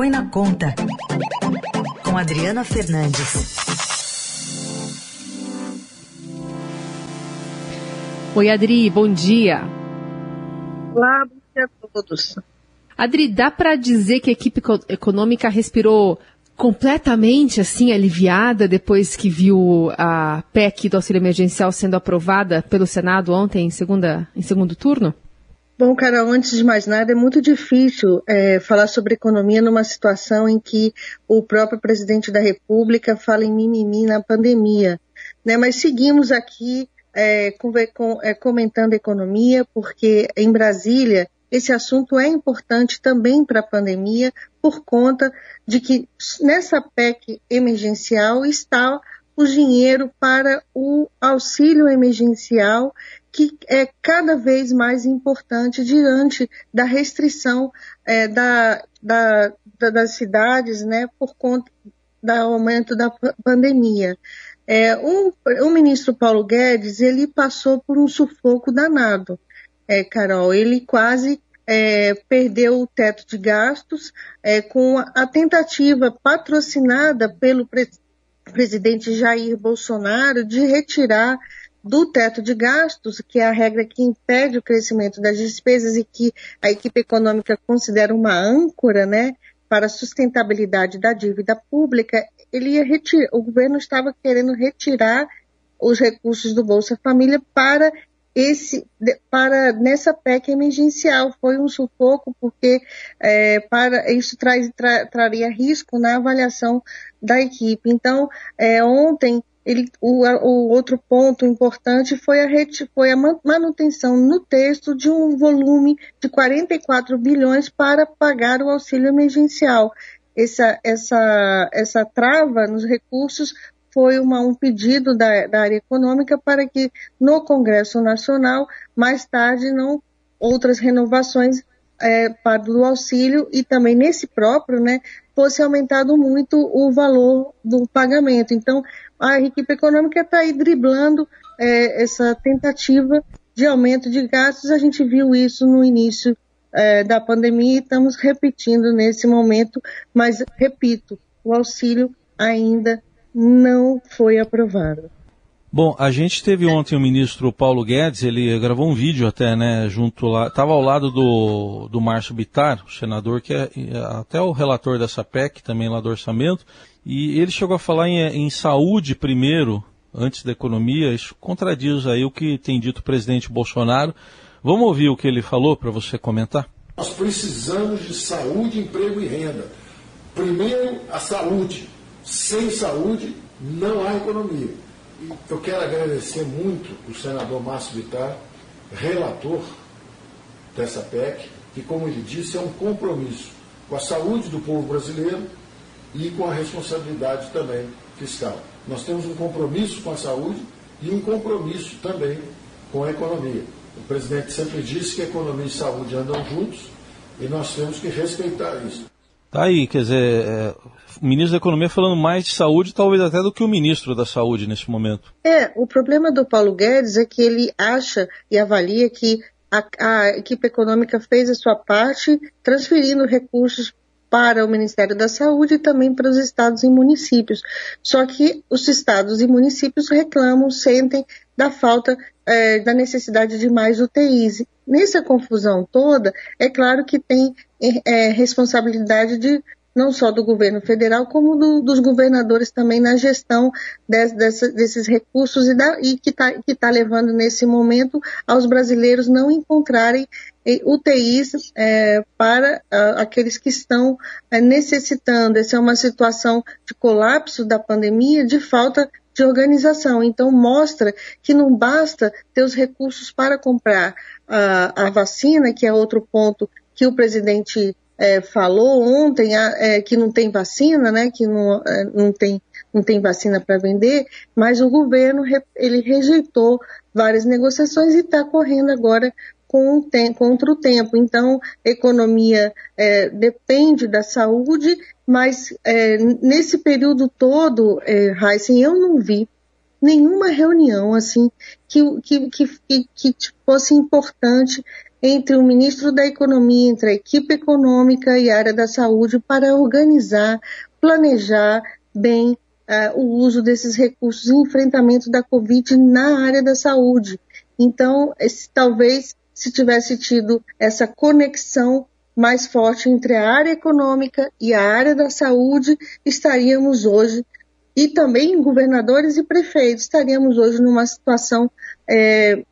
Põe na Conta, com Adriana Fernandes. Oi, Adri, bom dia. Olá, bom dia a todos. Adri, dá para dizer que a equipe econômica respirou completamente assim aliviada depois que viu a PEC do auxílio emergencial sendo aprovada pelo Senado ontem em, segunda, em segundo turno? Bom, Carol, antes de mais nada, é muito difícil é, falar sobre economia numa situação em que o próprio presidente da República fala em mimimi na pandemia. Né? Mas seguimos aqui é, com, é, comentando economia, porque em Brasília esse assunto é importante também para a pandemia, por conta de que nessa PEC emergencial está o dinheiro para o auxílio emergencial, que é cada vez mais importante diante da restrição é, da, da, da, das cidades, né, por conta do aumento da pandemia. É, o, o ministro Paulo Guedes, ele passou por um sufoco danado é, Carol, ele quase é, perdeu o teto de gastos é, com a tentativa patrocinada pelo pre presidente Jair Bolsonaro de retirar do teto de gastos, que é a regra que impede o crescimento das despesas e que a equipe econômica considera uma âncora, né, para a sustentabilidade da dívida pública, ele ia retirar, o governo estava querendo retirar os recursos do Bolsa Família para esse para nessa PEC emergencial foi um sufoco porque é, para isso traz, tra, traria risco na avaliação da equipe. Então é, ontem ele, o, o, outro ponto importante foi a, foi a manutenção no texto de um volume de 44 bilhões para pagar o auxílio emergencial. Essa, essa, essa trava nos recursos foi uma, um pedido da, da, área econômica para que no Congresso Nacional, mais tarde, não outras renovações é, para o auxílio e também nesse próprio, né, fosse aumentado muito o valor do pagamento. Então, a equipe econômica está aí driblando é, essa tentativa de aumento de gastos. A gente viu isso no início é, da pandemia e estamos repetindo nesse momento, mas repito, o auxílio ainda não foi aprovado. Bom, a gente teve ontem o ministro Paulo Guedes, ele gravou um vídeo até, né, junto lá, estava ao lado do, do Márcio Bitar, o senador que é até o relator dessa PEC, também lá do orçamento, e ele chegou a falar em, em saúde primeiro, antes da economia, isso contradiz aí o que tem dito o presidente Bolsonaro. Vamos ouvir o que ele falou para você comentar? Nós precisamos de saúde, emprego e renda. Primeiro, a saúde sem saúde não há economia. Eu quero agradecer muito o senador Márcio Vittar, relator dessa PEC, que, como ele disse, é um compromisso com a saúde do povo brasileiro e com a responsabilidade também fiscal. Nós temos um compromisso com a saúde e um compromisso também com a economia. O presidente sempre disse que economia e saúde andam juntos e nós temos que respeitar isso. Tá aí, quer dizer, é, o ministro da Economia falando mais de saúde, talvez até do que o ministro da Saúde nesse momento. É, o problema do Paulo Guedes é que ele acha e avalia que a, a equipe econômica fez a sua parte, transferindo recursos para o Ministério da Saúde e também para os estados e municípios. Só que os estados e municípios reclamam, sentem da falta, é, da necessidade de mais UTIs. Nessa confusão toda, é claro que tem é, responsabilidade de não só do governo federal, como do, dos governadores também na gestão des, dessa, desses recursos e, da, e que está tá levando nesse momento aos brasileiros não encontrarem eh, UTIs é, para uh, aqueles que estão é, necessitando. Essa é uma situação de colapso da pandemia, de falta de organização. Então, mostra que não basta ter os recursos para comprar a, a vacina, que é outro ponto que o presidente é, falou ontem é, que não tem vacina, né, que não, é, não, tem, não tem vacina para vender, mas o governo ele rejeitou várias negociações e está correndo agora com, contra o tempo. Então, economia é, depende da saúde, mas é, nesse período todo, é, Heisen, eu não vi nenhuma reunião assim que, que, que, que fosse importante entre o ministro da Economia, entre a equipe econômica e a área da saúde para organizar, planejar bem uh, o uso desses recursos em enfrentamento da Covid na área da saúde. Então, esse, talvez se tivesse tido essa conexão mais forte entre a área econômica e a área da saúde, estaríamos hoje, e também governadores e prefeitos, estaríamos hoje numa situação é,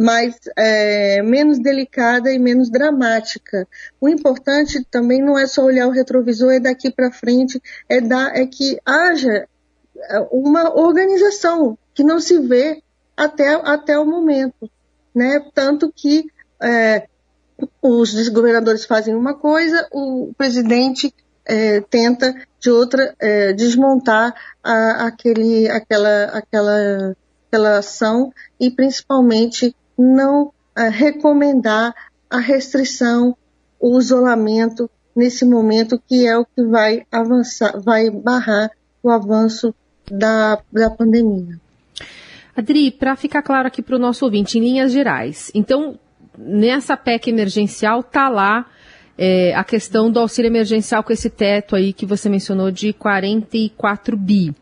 mais é, menos delicada e menos dramática. O importante também não é só olhar o retrovisor, é daqui para frente, é, dar, é que haja é, uma organização que não se vê até, até o momento. Né? Tanto que é, os governadores fazem uma coisa, o presidente é, tenta de outra é, desmontar a, aquele, aquela, aquela, aquela ação e principalmente não é, recomendar a restrição, o isolamento nesse momento que é o que vai avançar, vai barrar o avanço da, da pandemia. Adri, para ficar claro aqui para o nosso ouvinte, em linhas gerais, então nessa PEC emergencial tá lá é, a questão do auxílio emergencial com esse teto aí que você mencionou de 44 bi.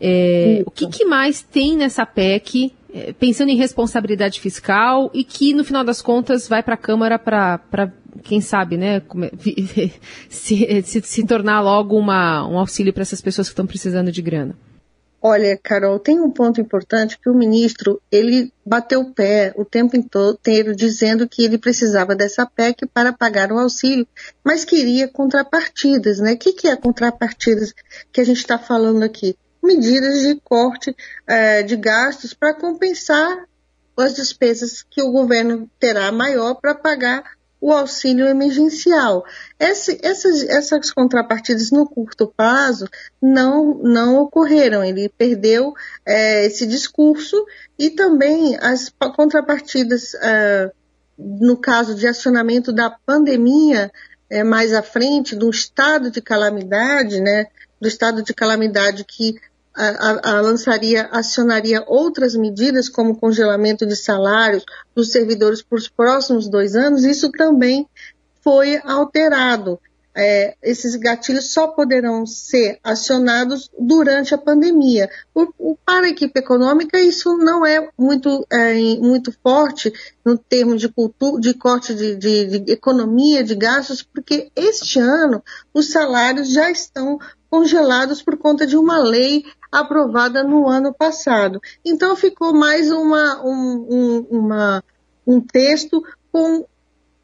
É, o que, que, mais tem nessa PEC, é, pensando em responsabilidade fiscal e que no final das contas vai para a Câmara para, quem sabe, né, se, se, se tornar logo uma, um auxílio para essas pessoas que estão precisando de grana? Olha, Carol, tem um ponto importante que o ministro, ele bateu o pé o tempo inteiro dizendo que ele precisava dessa PEC para pagar o auxílio, mas queria contrapartidas, né? O que, que é contrapartidas que a gente está falando aqui? Medidas de corte é, de gastos para compensar as despesas que o governo terá maior para pagar o auxílio emergencial. Esse, essas, essas contrapartidas no curto prazo não, não ocorreram. Ele perdeu é, esse discurso e também as contrapartidas, é, no caso de acionamento da pandemia, é, mais à frente, do estado de calamidade, né, do estado de calamidade que a, a, lançaria, acionaria outras medidas, como congelamento de salários dos servidores por os próximos dois anos, isso também foi alterado. É, esses gatilhos só poderão ser acionados durante a pandemia. O, o, para a equipe econômica, isso não é muito, é, muito forte no termo de, cultura, de corte de, de, de economia, de gastos, porque este ano os salários já estão congelados por conta de uma lei aprovada no ano passado. Então ficou mais uma, um, um, uma, um texto com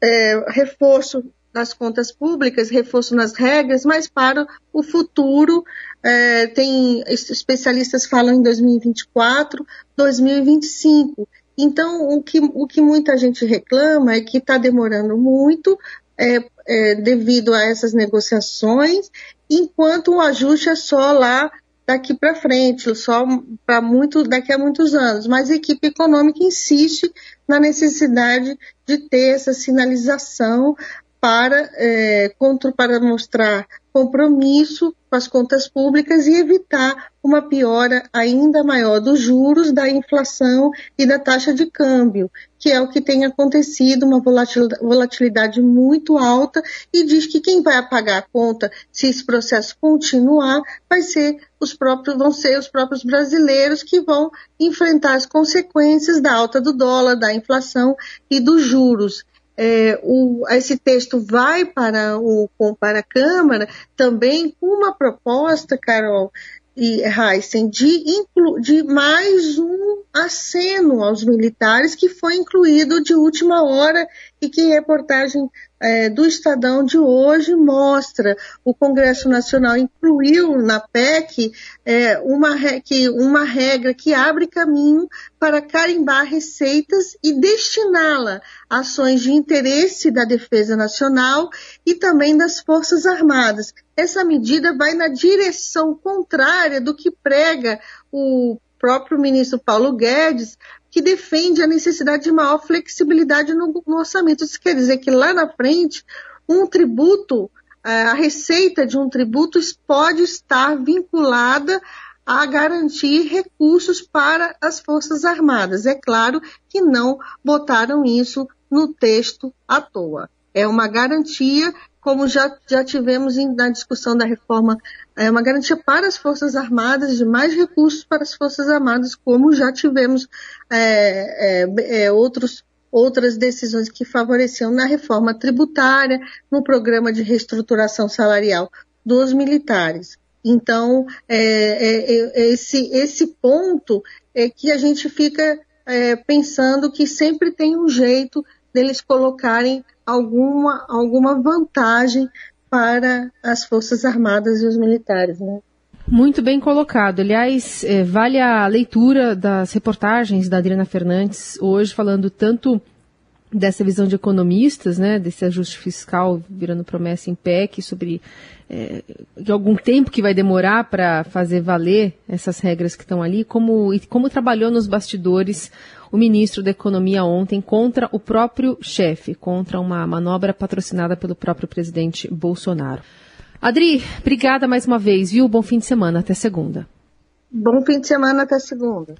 é, reforço nas contas públicas, reforço nas regras, mas para o futuro, é, tem especialistas falam em 2024, 2025. Então, o que, o que muita gente reclama é que está demorando muito é, é, devido a essas negociações, enquanto o ajuste é só lá daqui para frente, só para muito daqui a muitos anos. Mas a equipe econômica insiste na necessidade de ter essa sinalização para, é, contra, para mostrar compromisso com as contas públicas e evitar uma piora ainda maior dos juros, da inflação e da taxa de câmbio, que é o que tem acontecido, uma volatilidade muito alta, e diz que quem vai pagar a conta, se esse processo continuar, vai ser os próprios, vão ser os próprios brasileiros que vão enfrentar as consequências da alta do dólar, da inflação e dos juros é, o, esse texto vai para, o, para a Câmara também com uma proposta, Carol e Heisen, de, de mais um aceno aos militares que foi incluído de última hora e que reportagem é, do Estadão de hoje mostra. O Congresso Nacional incluiu na PEC é, uma, que, uma regra que abre caminho para carimbar receitas e destiná-la a ações de interesse da defesa nacional e também das Forças Armadas. Essa medida vai na direção contrária do que prega o próprio ministro Paulo Guedes que defende a necessidade de maior flexibilidade no, no orçamento. Isso quer dizer que lá na frente, um tributo, é, a receita de um tributo pode estar vinculada a garantir recursos para as Forças Armadas. É claro que não botaram isso no texto à toa. É uma garantia, como já, já tivemos em, na discussão da reforma, é uma garantia para as Forças Armadas, de mais recursos para as Forças Armadas, como já tivemos é, é, é outros outras decisões que favoreciam na reforma tributária, no programa de reestruturação salarial dos militares. Então, é, é, é, esse, esse ponto é que a gente fica é, pensando que sempre tem um jeito deles colocarem alguma, alguma vantagem para as Forças Armadas e os militares. Né? Muito bem colocado. Aliás, é, vale a leitura das reportagens da Adriana Fernandes hoje, falando tanto dessa visão de economistas, né, desse ajuste fiscal virando promessa em PEC, sobre é, algum tempo que vai demorar para fazer valer essas regras que estão ali, como, e como trabalhou nos bastidores o ministro da Economia ontem contra o próprio chefe, contra uma manobra patrocinada pelo próprio presidente Bolsonaro. Adri, obrigada mais uma vez, viu? Bom fim de semana, até segunda. Bom fim de semana, até segunda.